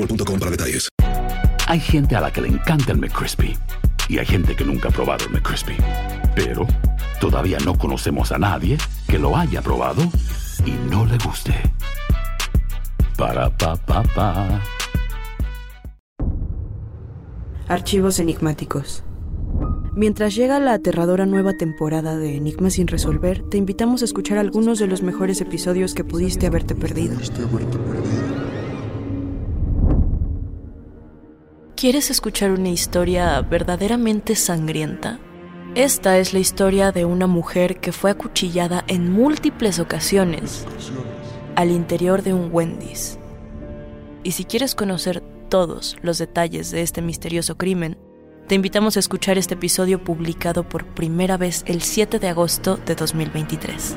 boostmobile.com para detalles. Hay gente a la que le encanta el McCrispy y hay gente que nunca ha probado el McCrispy. Pero todavía no conocemos a nadie que lo haya probado y no le guste. Para pa pa pa. Archivos enigmáticos. Mientras llega la aterradora nueva temporada de Enigmas sin resolver, te invitamos a escuchar algunos de los mejores episodios que pudiste haberte perdido. ¿Quieres escuchar una historia verdaderamente sangrienta? Esta es la historia de una mujer que fue acuchillada en múltiples ocasiones al interior de un Wendy's. Y si quieres conocer todos los detalles de este misterioso crimen, te invitamos a escuchar este episodio publicado por primera vez el 7 de agosto de 2023.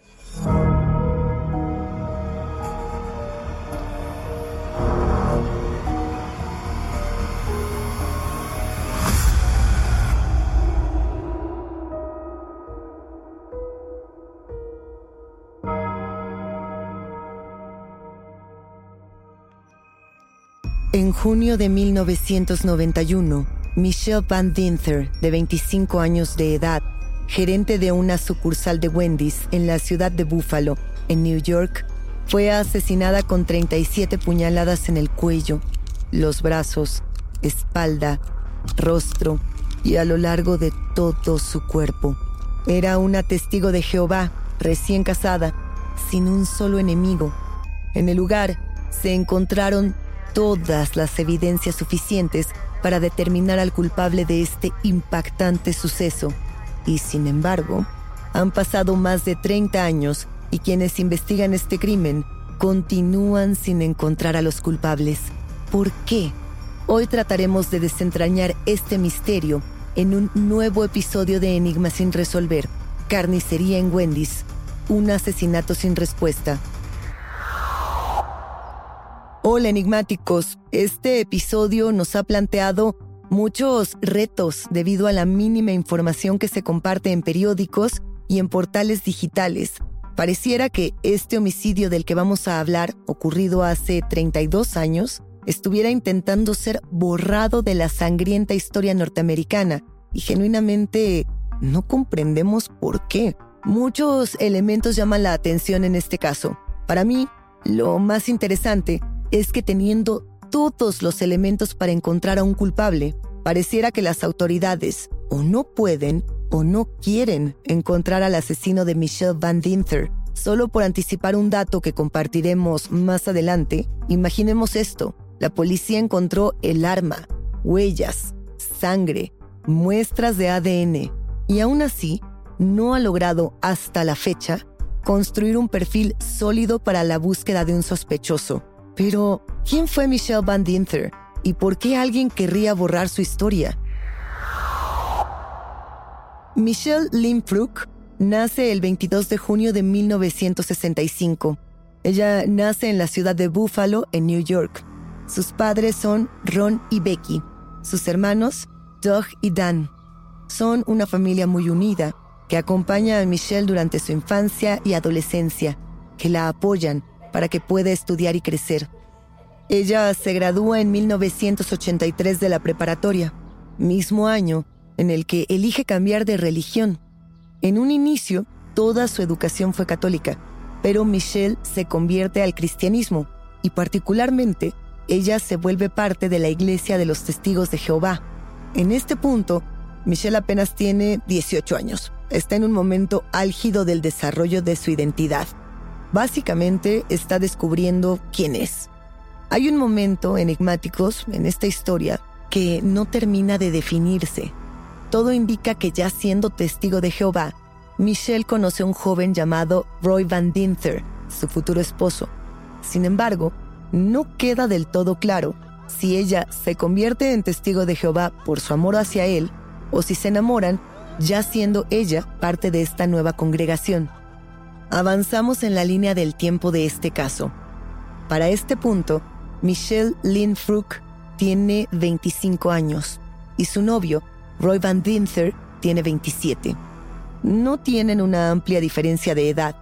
En junio de 1991, Michelle Van Dinther, de 25 años de edad, gerente de una sucursal de Wendy's en la ciudad de Buffalo, en New York, fue asesinada con 37 puñaladas en el cuello, los brazos, espalda, rostro y a lo largo de todo su cuerpo. Era una testigo de Jehová, recién casada, sin un solo enemigo. En el lugar se encontraron todas las evidencias suficientes para determinar al culpable de este impactante suceso. Y sin embargo, han pasado más de 30 años y quienes investigan este crimen continúan sin encontrar a los culpables. ¿Por qué? Hoy trataremos de desentrañar este misterio en un nuevo episodio de Enigma sin resolver, Carnicería en Wendy's, un asesinato sin respuesta. Hola enigmáticos, este episodio nos ha planteado muchos retos debido a la mínima información que se comparte en periódicos y en portales digitales. Pareciera que este homicidio del que vamos a hablar, ocurrido hace 32 años, estuviera intentando ser borrado de la sangrienta historia norteamericana y genuinamente no comprendemos por qué. Muchos elementos llaman la atención en este caso. Para mí, lo más interesante es que teniendo todos los elementos para encontrar a un culpable, pareciera que las autoridades o no pueden o no quieren encontrar al asesino de Michelle Van Dinther. Solo por anticipar un dato que compartiremos más adelante, imaginemos esto. la policía encontró el arma, huellas, sangre, muestras de ADN y aún así no ha logrado hasta la fecha construir un perfil sólido para la búsqueda de un sospechoso. Pero, ¿quién fue Michelle Van Dinther y por qué alguien querría borrar su historia? Michelle Lynn nace el 22 de junio de 1965. Ella nace en la ciudad de Buffalo, en New York. Sus padres son Ron y Becky. Sus hermanos, Doug y Dan. Son una familia muy unida que acompaña a Michelle durante su infancia y adolescencia, que la apoyan para que pueda estudiar y crecer. Ella se gradúa en 1983 de la preparatoria, mismo año en el que elige cambiar de religión. En un inicio, toda su educación fue católica, pero Michelle se convierte al cristianismo y particularmente ella se vuelve parte de la Iglesia de los Testigos de Jehová. En este punto, Michelle apenas tiene 18 años. Está en un momento álgido del desarrollo de su identidad. Básicamente está descubriendo quién es. Hay un momento enigmáticos en esta historia que no termina de definirse. Todo indica que ya siendo testigo de Jehová, Michelle conoce a un joven llamado Roy Van Dinther, su futuro esposo. Sin embargo, no queda del todo claro si ella se convierte en testigo de Jehová por su amor hacia él o si se enamoran ya siendo ella parte de esta nueva congregación. Avanzamos en la línea del tiempo de este caso. Para este punto, Michelle Lynn tiene 25 años y su novio, Roy Van Dinther, tiene 27. No tienen una amplia diferencia de edad.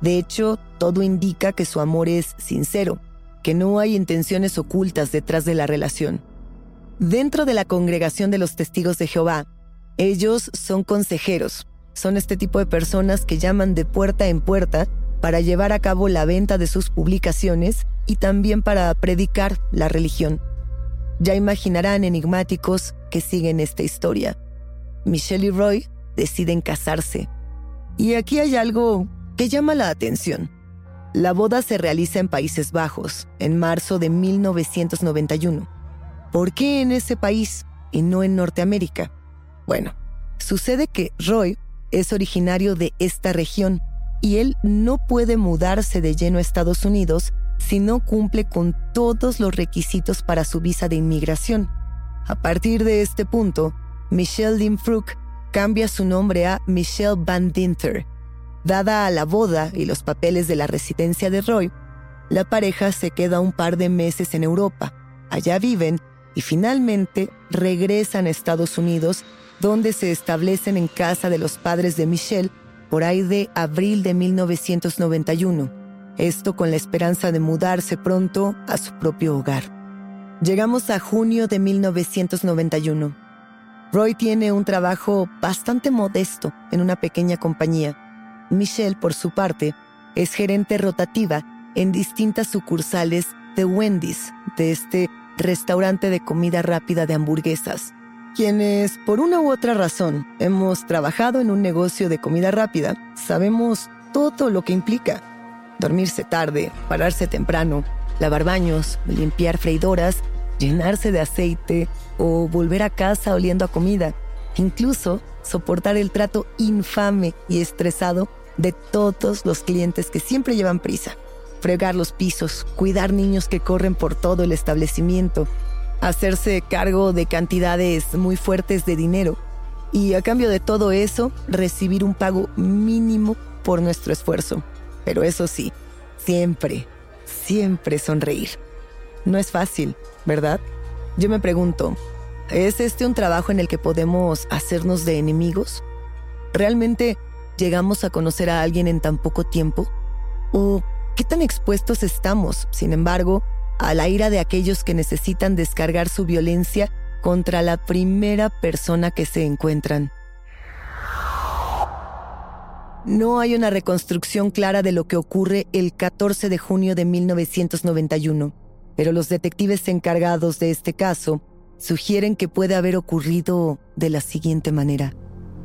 De hecho, todo indica que su amor es sincero que no hay intenciones ocultas detrás de la relación. Dentro de la congregación de los testigos de Jehová, ellos son consejeros, son este tipo de personas que llaman de puerta en puerta para llevar a cabo la venta de sus publicaciones y también para predicar la religión. Ya imaginarán enigmáticos que siguen esta historia. Michelle y Roy deciden casarse. Y aquí hay algo que llama la atención. La boda se realiza en Países Bajos, en marzo de 1991. ¿Por qué en ese país y no en Norteamérica? Bueno, sucede que Roy es originario de esta región y él no puede mudarse de lleno a Estados Unidos si no cumple con todos los requisitos para su visa de inmigración. A partir de este punto, Michelle Dinfruk cambia su nombre a Michelle Van Dinter Dada a la boda y los papeles de la residencia de Roy, la pareja se queda un par de meses en Europa. Allá viven y finalmente regresan a Estados Unidos, donde se establecen en casa de los padres de Michelle por ahí de abril de 1991. Esto con la esperanza de mudarse pronto a su propio hogar. Llegamos a junio de 1991. Roy tiene un trabajo bastante modesto en una pequeña compañía Michelle, por su parte, es gerente rotativa en distintas sucursales de Wendy's, de este restaurante de comida rápida de hamburguesas. Quienes, por una u otra razón, hemos trabajado en un negocio de comida rápida, sabemos todo lo que implica. Dormirse tarde, pararse temprano, lavar baños, limpiar freidoras, llenarse de aceite o volver a casa oliendo a comida. Incluso soportar el trato infame y estresado de todos los clientes que siempre llevan prisa. Fregar los pisos, cuidar niños que corren por todo el establecimiento, hacerse cargo de cantidades muy fuertes de dinero y a cambio de todo eso recibir un pago mínimo por nuestro esfuerzo. Pero eso sí, siempre, siempre sonreír. No es fácil, ¿verdad? Yo me pregunto, ¿es este un trabajo en el que podemos hacernos de enemigos? ¿Realmente llegamos a conocer a alguien en tan poco tiempo? ¿O qué tan expuestos estamos, sin embargo, a la ira de aquellos que necesitan descargar su violencia contra la primera persona que se encuentran? No hay una reconstrucción clara de lo que ocurre el 14 de junio de 1991, pero los detectives encargados de este caso sugieren que puede haber ocurrido de la siguiente manera.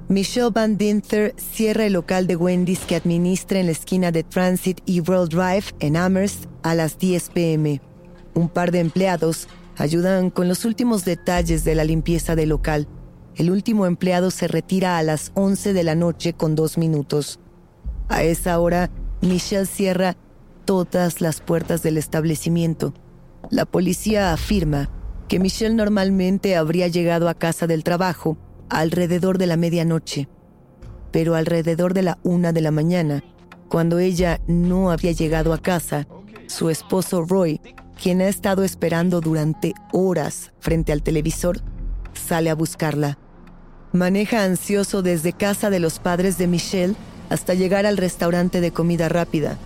Michelle Van Dinther cierra el local de Wendy's que administra en la esquina de Transit y World Drive en Amherst a las 10 pm. Un par de empleados ayudan con los últimos detalles de la limpieza del local. El último empleado se retira a las 11 de la noche con dos minutos. A esa hora, Michelle cierra todas las puertas del establecimiento. La policía afirma que Michelle normalmente habría llegado a casa del trabajo alrededor de la medianoche, pero alrededor de la una de la mañana, cuando ella no había llegado a casa, su esposo Roy, quien ha estado esperando durante horas frente al televisor, sale a buscarla. Maneja ansioso desde casa de los padres de Michelle hasta llegar al restaurante de comida rápida.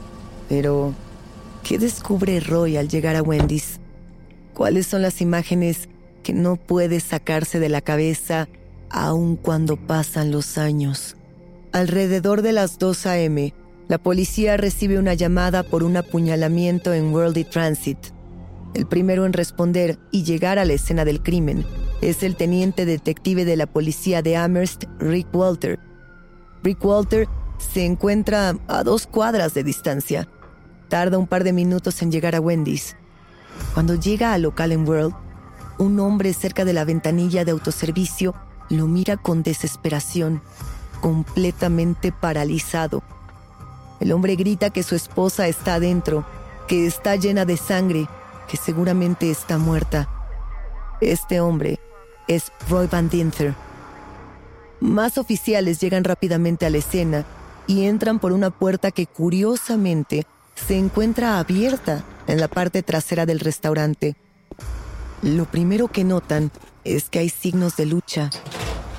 Pero, ¿qué descubre Roy al llegar a Wendy's? ¿Cuáles son las imágenes que no puede sacarse de la cabeza aun cuando pasan los años? Alrededor de las 2 a.m., la policía recibe una llamada por un apuñalamiento en Worldly Transit. El primero en responder y llegar a la escena del crimen es el teniente detective de la policía de Amherst, Rick Walter. Rick Walter se encuentra a dos cuadras de distancia. Tarda un par de minutos en llegar a Wendy's. Cuando llega al local en World, un hombre cerca de la ventanilla de autoservicio lo mira con desesperación, completamente paralizado. El hombre grita que su esposa está adentro, que está llena de sangre, que seguramente está muerta. Este hombre es Roy Van Dinther. Más oficiales llegan rápidamente a la escena y entran por una puerta que curiosamente se encuentra abierta en la parte trasera del restaurante. Lo primero que notan es que hay signos de lucha.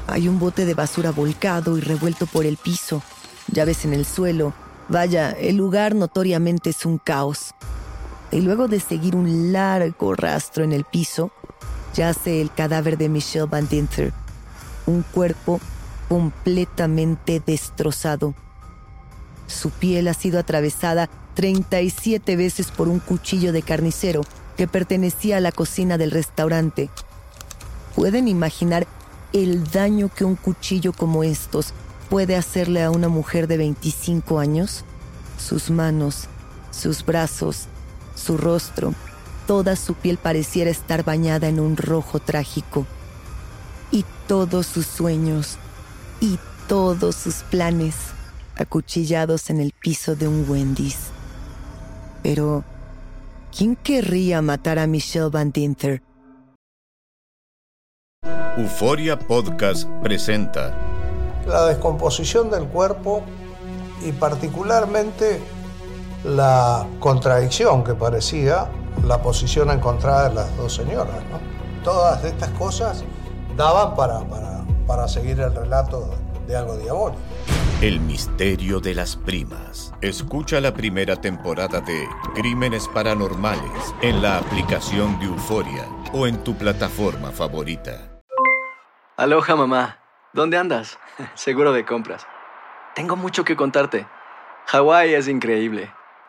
Hay un bote de basura volcado y revuelto por el piso, llaves en el suelo Vaya, el lugar notoriamente es un caos. Y luego de seguir un largo rastro en el piso, yace el cadáver de Michelle Van Dinther, un cuerpo completamente destrozado. Su piel ha sido atravesada 37 veces por un cuchillo de carnicero que pertenecía a la cocina del restaurante. ¿Pueden imaginar el daño que un cuchillo como estos puede hacerle a una mujer de 25 años? Sus manos, sus brazos, su rostro, toda su piel pareciera estar bañada en un rojo trágico. Y todos sus sueños, y todos sus planes, acuchillados en el piso de un Wendy's. Pero, ¿quién querría matar a Michelle Van Dinter? Euforia Podcast presenta la descomposición del cuerpo y particularmente la contradicción que parecía la posición encontrada de las dos señoras. Todas estas cosas daban para, para, para seguir el relato de algo diabólico. El misterio de las primas. Escucha la primera temporada de Crímenes Paranormales en la aplicación de Euforia o en tu plataforma favorita. Aloha mamá, ¿dónde andas? Seguro de compras. Tengo mucho que contarte. Hawái es increíble.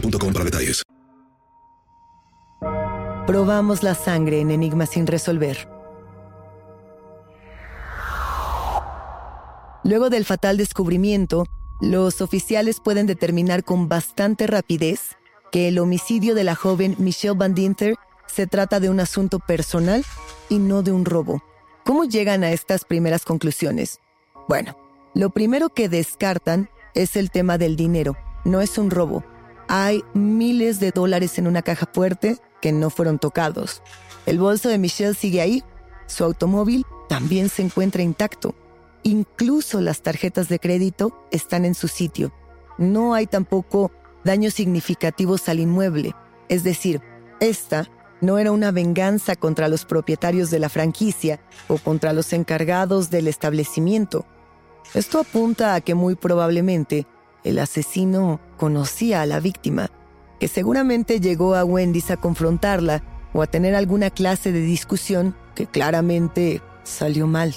para detalles. Probamos la sangre en Enigma sin resolver. Luego del fatal descubrimiento, los oficiales pueden determinar con bastante rapidez que el homicidio de la joven Michelle Van Dinter se trata de un asunto personal y no de un robo. ¿Cómo llegan a estas primeras conclusiones? Bueno, lo primero que descartan es el tema del dinero. No es un robo. Hay miles de dólares en una caja fuerte que no fueron tocados. El bolso de Michelle sigue ahí. Su automóvil también se encuentra intacto. Incluso las tarjetas de crédito están en su sitio. No hay tampoco daños significativos al inmueble. Es decir, esta no era una venganza contra los propietarios de la franquicia o contra los encargados del establecimiento. Esto apunta a que muy probablemente el asesino conocía a la víctima, que seguramente llegó a Wendy's a confrontarla o a tener alguna clase de discusión que claramente salió mal.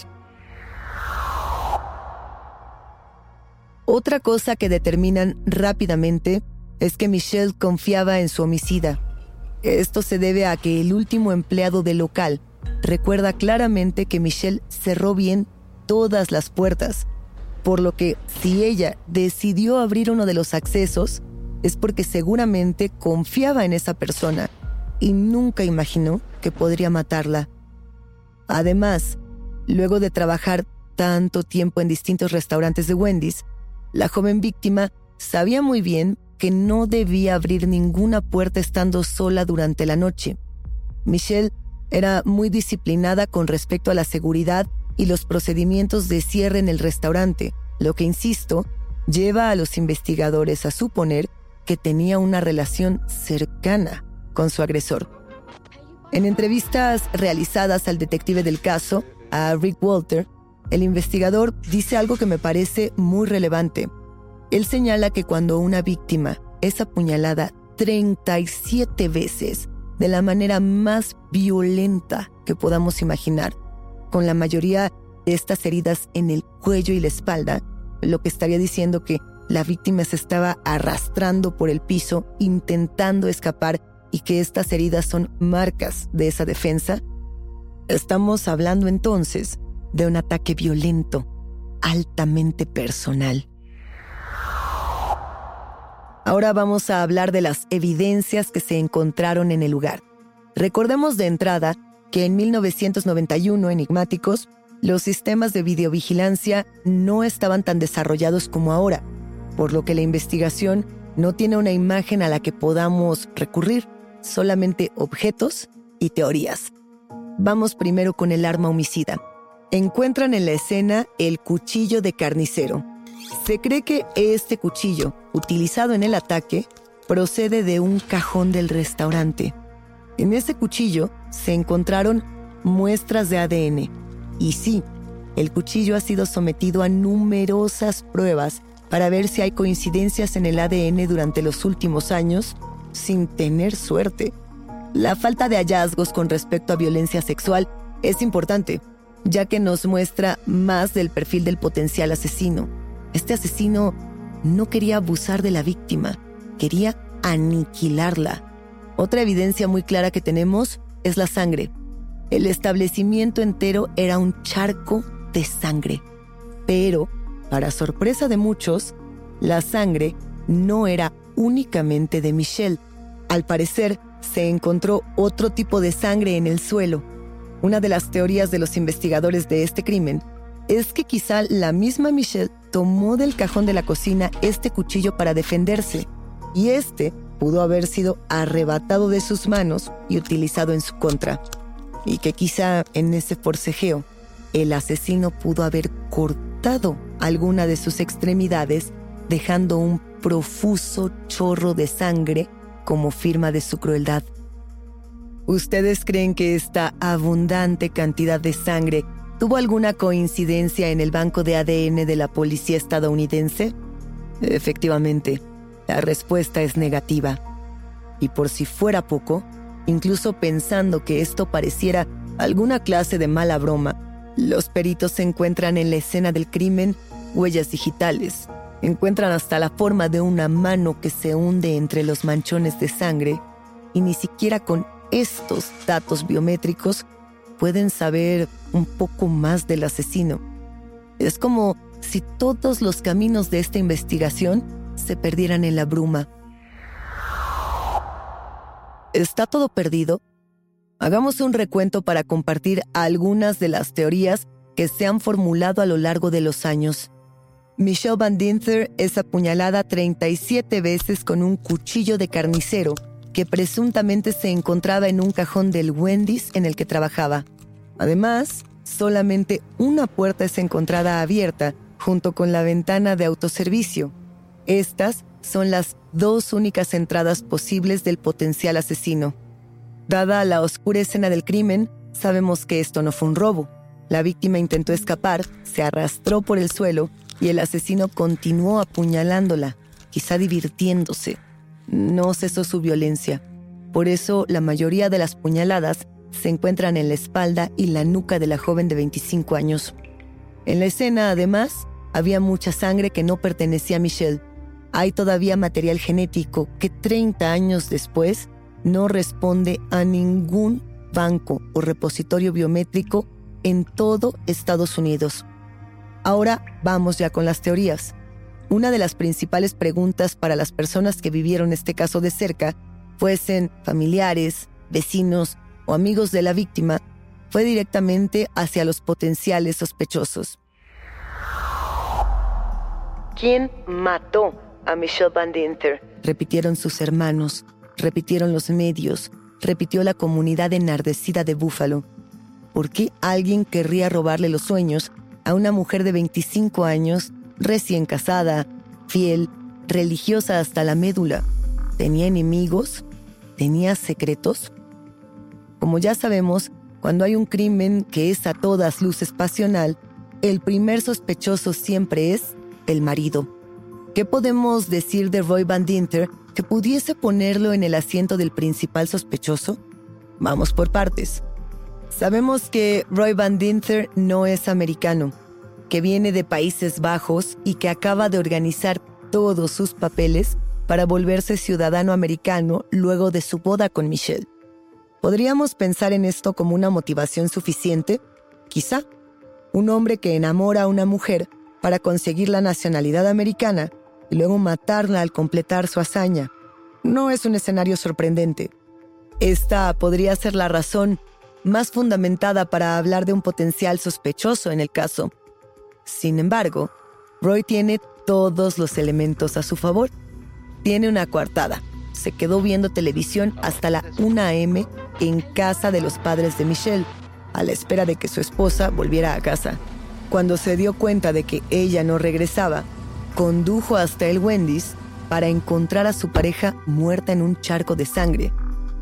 Otra cosa que determinan rápidamente es que Michelle confiaba en su homicida. Esto se debe a que el último empleado del local recuerda claramente que Michelle cerró bien todas las puertas, por lo que si ella decidió abrir uno de los accesos es porque seguramente confiaba en esa persona y nunca imaginó que podría matarla. Además, luego de trabajar tanto tiempo en distintos restaurantes de Wendy's, la joven víctima sabía muy bien que no debía abrir ninguna puerta estando sola durante la noche. Michelle era muy disciplinada con respecto a la seguridad y los procedimientos de cierre en el restaurante, lo que, insisto, lleva a los investigadores a suponer que tenía una relación cercana con su agresor. En entrevistas realizadas al detective del caso, a Rick Walter, el investigador dice algo que me parece muy relevante. Él señala que cuando una víctima es apuñalada 37 veces de la manera más violenta que podamos imaginar, con la mayoría de estas heridas en el cuello y la espalda, lo que estaría diciendo que la víctima se estaba arrastrando por el piso intentando escapar y que estas heridas son marcas de esa defensa, estamos hablando entonces de un ataque violento, altamente personal. Ahora vamos a hablar de las evidencias que se encontraron en el lugar. Recordemos de entrada que en 1991, enigmáticos, los sistemas de videovigilancia no estaban tan desarrollados como ahora, por lo que la investigación no tiene una imagen a la que podamos recurrir, solamente objetos y teorías. Vamos primero con el arma homicida. Encuentran en la escena el cuchillo de carnicero, se cree que este cuchillo, utilizado en el ataque, procede de un cajón del restaurante. En ese cuchillo se encontraron muestras de ADN. Y sí, el cuchillo ha sido sometido a numerosas pruebas para ver si hay coincidencias en el ADN durante los últimos años, sin tener suerte. La falta de hallazgos con respecto a violencia sexual es importante, ya que nos muestra más del perfil del potencial asesino. Este asesino no quería abusar de la víctima, quería aniquilarla. Otra evidencia muy clara que tenemos es la sangre. El establecimiento entero era un charco de sangre. Pero, para sorpresa de muchos, la sangre no era únicamente de Michelle. Al parecer, se encontró otro tipo de sangre en el suelo. Una de las teorías de los investigadores de este crimen es que quizá la misma Michelle tomó del cajón de la cocina este cuchillo para defenderse, y este pudo haber sido arrebatado de sus manos y utilizado en su contra, y que quizá en ese forcejeo el asesino pudo haber cortado alguna de sus extremidades dejando un profuso chorro de sangre como firma de su crueldad. ¿Ustedes creen que esta abundante cantidad de sangre ¿Tuvo alguna coincidencia en el banco de ADN de la policía estadounidense? Efectivamente, la respuesta es negativa. Y por si fuera poco, incluso pensando que esto pareciera alguna clase de mala broma, los peritos se encuentran en la escena del crimen huellas digitales. Encuentran hasta la forma de una mano que se hunde entre los manchones de sangre y ni siquiera con estos datos biométricos pueden saber un poco más del asesino. Es como si todos los caminos de esta investigación se perdieran en la bruma. ¿Está todo perdido? Hagamos un recuento para compartir algunas de las teorías que se han formulado a lo largo de los años. Michelle Van Dinther es apuñalada 37 veces con un cuchillo de carnicero que presuntamente se encontraba en un cajón del Wendy's en el que trabajaba. Además, solamente una puerta es encontrada abierta junto con la ventana de autoservicio. Estas son las dos únicas entradas posibles del potencial asesino. Dada la oscura escena del crimen, sabemos que esto no fue un robo. La víctima intentó escapar, se arrastró por el suelo y el asesino continuó apuñalándola, quizá divirtiéndose. No cesó su violencia. Por eso la mayoría de las puñaladas se encuentran en la espalda y la nuca de la joven de 25 años. En la escena, además, había mucha sangre que no pertenecía a Michelle. Hay todavía material genético que 30 años después no responde a ningún banco o repositorio biométrico en todo Estados Unidos. Ahora vamos ya con las teorías. Una de las principales preguntas para las personas que vivieron este caso de cerca, fuesen familiares, vecinos o amigos de la víctima, fue directamente hacia los potenciales sospechosos. ¿Quién mató a Michelle Van Dinter? Repitieron sus hermanos, repitieron los medios, repitió la comunidad enardecida de Búfalo. ¿Por qué alguien querría robarle los sueños a una mujer de 25 años, recién casada, fiel, religiosa hasta la médula? ¿Tenía enemigos? ¿Tenía secretos? Como ya sabemos, cuando hay un crimen que es a todas luces pasional, el primer sospechoso siempre es el marido. ¿Qué podemos decir de Roy Van Dinter que pudiese ponerlo en el asiento del principal sospechoso? Vamos por partes. Sabemos que Roy Van Dinter no es americano, que viene de Países Bajos y que acaba de organizar todos sus papeles para volverse ciudadano americano luego de su boda con Michelle. ¿Podríamos pensar en esto como una motivación suficiente? Quizá. Un hombre que enamora a una mujer para conseguir la nacionalidad americana y luego matarla al completar su hazaña. No es un escenario sorprendente. Esta podría ser la razón más fundamentada para hablar de un potencial sospechoso en el caso. Sin embargo, Roy tiene todos los elementos a su favor. Tiene una coartada. Se quedó viendo televisión hasta la 1 a.m. en casa de los padres de Michelle, a la espera de que su esposa volviera a casa. Cuando se dio cuenta de que ella no regresaba, condujo hasta el Wendy's para encontrar a su pareja muerta en un charco de sangre.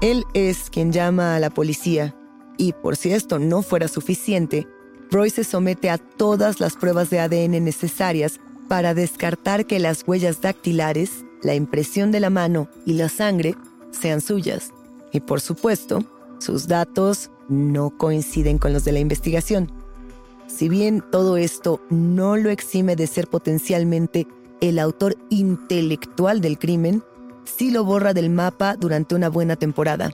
Él es quien llama a la policía y por si esto no fuera suficiente, Roy se somete a todas las pruebas de ADN necesarias para descartar que las huellas dactilares, la impresión de la mano y la sangre sean suyas. Y por supuesto, sus datos no coinciden con los de la investigación. Si bien todo esto no lo exime de ser potencialmente el autor intelectual del crimen, sí lo borra del mapa durante una buena temporada.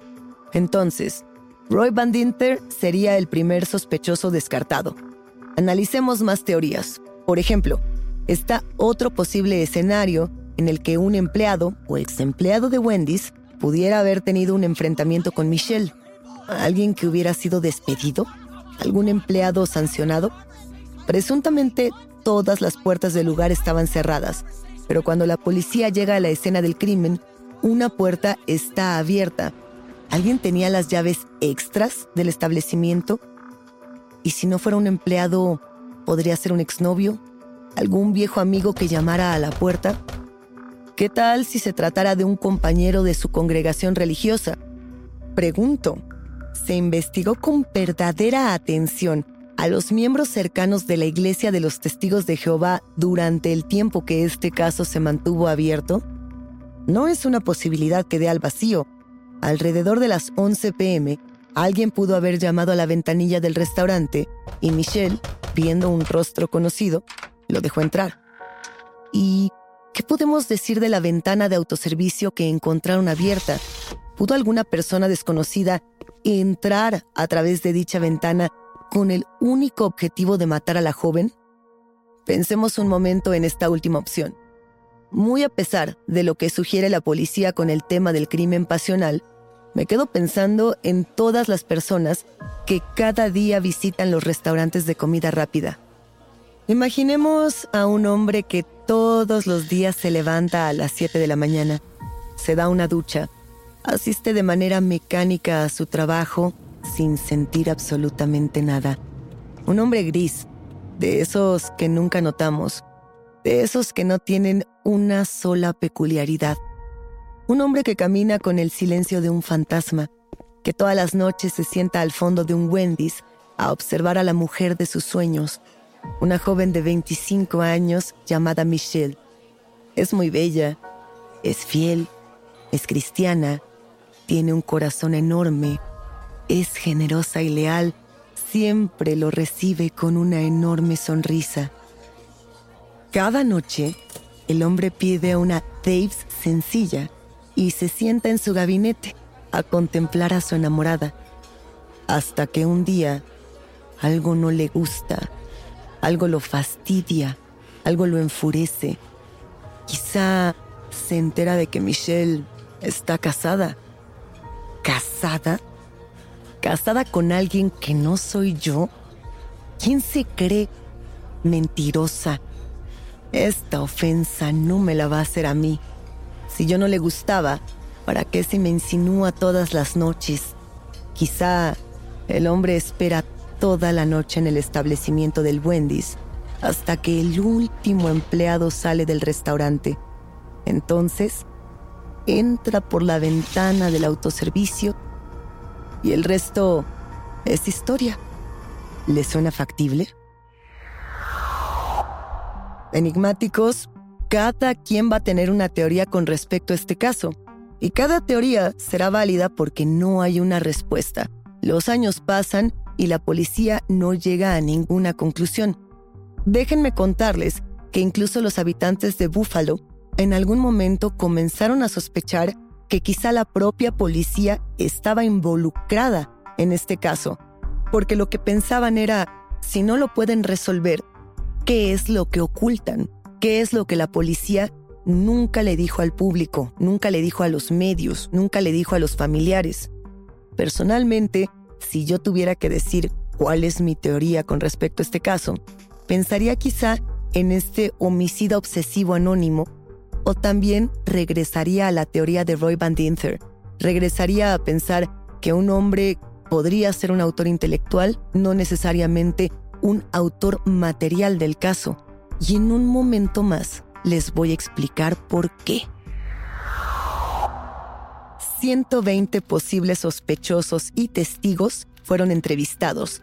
Entonces, Roy Van Dinter sería el primer sospechoso descartado. Analicemos más teorías. Por ejemplo, está otro posible escenario en el que un empleado o ex empleado de Wendy's pudiera haber tenido un enfrentamiento con Michelle. ¿Alguien que hubiera sido despedido? ¿Algún empleado sancionado? Presuntamente todas las puertas del lugar estaban cerradas, pero cuando la policía llega a la escena del crimen, una puerta está abierta ¿Alguien tenía las llaves extras del establecimiento? Y si no fuera un empleado, ¿podría ser un exnovio? ¿Algún viejo amigo que llamara a la puerta? ¿Qué tal si se tratara de un compañero de su congregación religiosa? Pregunto, ¿se investigó con verdadera atención a los miembros cercanos de la Iglesia de los Testigos de Jehová durante el tiempo que este caso se mantuvo abierto? No es una posibilidad que dé al vacío, Alrededor de las 11 pm, alguien pudo haber llamado a la ventanilla del restaurante y Michelle, viendo un rostro conocido, lo dejó entrar. ¿Y qué podemos decir de la ventana de autoservicio que encontraron abierta? ¿Pudo alguna persona desconocida entrar a través de dicha ventana con el único objetivo de matar a la joven? Pensemos un momento en esta última opción. Muy a pesar de lo que sugiere la policía con el tema del crimen pasional, me quedo pensando en todas las personas que cada día visitan los restaurantes de comida rápida. Imaginemos a un hombre que todos los días se levanta a las 7 de la mañana, se da una ducha, asiste de manera mecánica a su trabajo sin sentir absolutamente nada. Un hombre gris, de esos que nunca notamos, de esos que no tienen una sola peculiaridad. Un hombre que camina con el silencio de un fantasma, que todas las noches se sienta al fondo de un Wendy's a observar a la mujer de sus sueños, una joven de 25 años llamada Michelle. Es muy bella, es fiel, es cristiana, tiene un corazón enorme, es generosa y leal, siempre lo recibe con una enorme sonrisa. Cada noche, el hombre pide una Dave's sencilla y se sienta en su gabinete a contemplar a su enamorada, hasta que un día algo no le gusta, algo lo fastidia, algo lo enfurece. Quizá se entera de que Michelle está casada. ¿Casada? ¿Casada con alguien que no soy yo? ¿Quién se cree mentirosa? Esta ofensa no me la va a hacer a mí. Si yo no le gustaba, ¿para qué se me insinúa todas las noches? Quizá el hombre espera toda la noche en el establecimiento del Wendy's hasta que el último empleado sale del restaurante. Entonces, entra por la ventana del autoservicio y el resto es historia. ¿Le suena factible? Enigmáticos, cada quien va a tener una teoría con respecto a este caso. Y cada teoría será válida porque no hay una respuesta. Los años pasan y la policía no llega a ninguna conclusión. Déjenme contarles que incluso los habitantes de Buffalo en algún momento comenzaron a sospechar que quizá la propia policía estaba involucrada en este caso, porque lo que pensaban era, si no lo pueden resolver, ¿qué es lo que ocultan? qué es lo que la policía nunca le dijo al público, nunca le dijo a los medios, nunca le dijo a los familiares. Personalmente, si yo tuviera que decir cuál es mi teoría con respecto a este caso, pensaría quizá en este homicida obsesivo anónimo o también regresaría a la teoría de Roy Van Dinther. Regresaría a pensar que un hombre podría ser un autor intelectual, no necesariamente un autor material del caso y en un momento más les voy a explicar por qué. 120 posibles sospechosos y testigos fueron entrevistados.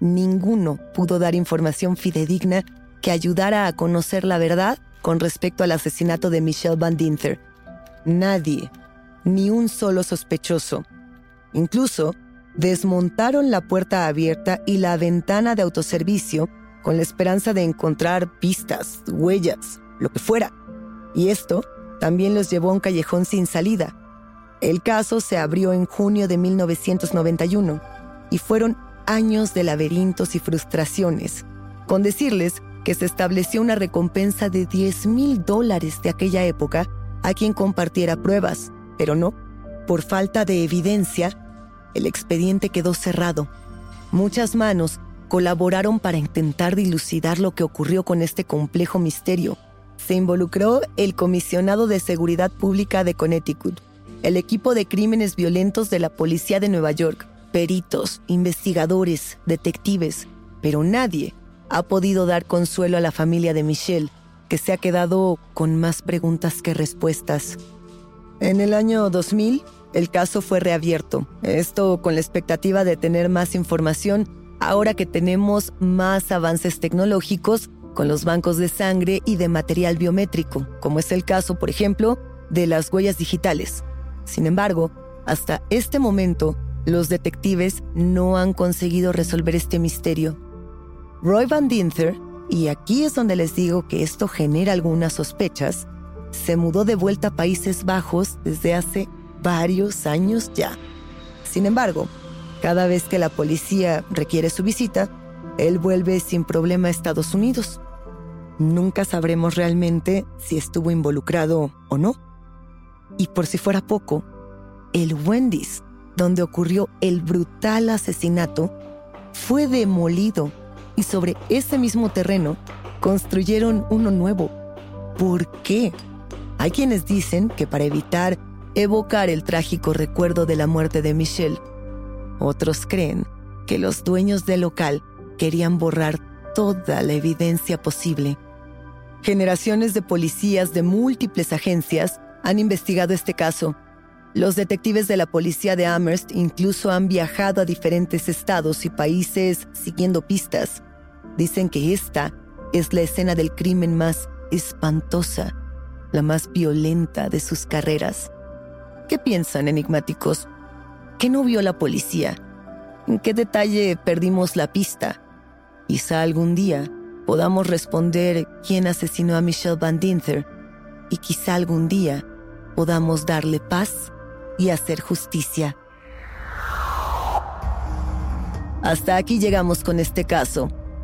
Ninguno pudo dar información fidedigna que ayudara a conocer la verdad con respecto al asesinato de Michelle Van Dinther. Nadie, ni un solo sospechoso. Incluso desmontaron la puerta abierta y la ventana de autoservicio con la esperanza de encontrar pistas, huellas, lo que fuera. Y esto también los llevó a un callejón sin salida. El caso se abrió en junio de 1991 y fueron años de laberintos y frustraciones, con decirles que se estableció una recompensa de 10 mil dólares de aquella época a quien compartiera pruebas, pero no, por falta de evidencia, el expediente quedó cerrado. Muchas manos colaboraron para intentar dilucidar lo que ocurrió con este complejo misterio. Se involucró el Comisionado de Seguridad Pública de Connecticut, el equipo de crímenes violentos de la Policía de Nueva York, peritos, investigadores, detectives, pero nadie ha podido dar consuelo a la familia de Michelle, que se ha quedado con más preguntas que respuestas. En el año 2000, el caso fue reabierto, esto con la expectativa de tener más información ahora que tenemos más avances tecnológicos con los bancos de sangre y de material biométrico, como es el caso, por ejemplo, de las huellas digitales. Sin embargo, hasta este momento, los detectives no han conseguido resolver este misterio. Roy Van Dinther, y aquí es donde les digo que esto genera algunas sospechas, se mudó de vuelta a Países Bajos desde hace varios años ya. Sin embargo, cada vez que la policía requiere su visita, él vuelve sin problema a Estados Unidos. nunca sabremos realmente si estuvo involucrado o no. Y por si fuera poco, el Wendy's, donde ocurrió el brutal asesinato, fue demolido y sobre ese mismo terreno construyeron uno nuevo. ¿Por qué? Hay quienes dicen que para evitar evocar el trágico recuerdo de la muerte de Michelle. Otros creen que los dueños del local querían borrar toda la evidencia posible. Generaciones de policías de múltiples agencias han investigado este caso. Los detectives de la policía de Amherst incluso han viajado a diferentes estados y países siguiendo pistas. Dicen que esta es la escena del crimen más espantosa, la más violenta de sus carreras. ¿Qué piensan, enigmáticos? ¿Qué no vio la policía? ¿En qué detalle perdimos la pista? Quizá algún día podamos responder quién asesinó a Michelle Van Dinther y quizá algún día podamos darle paz y hacer justicia. Hasta aquí llegamos con este caso.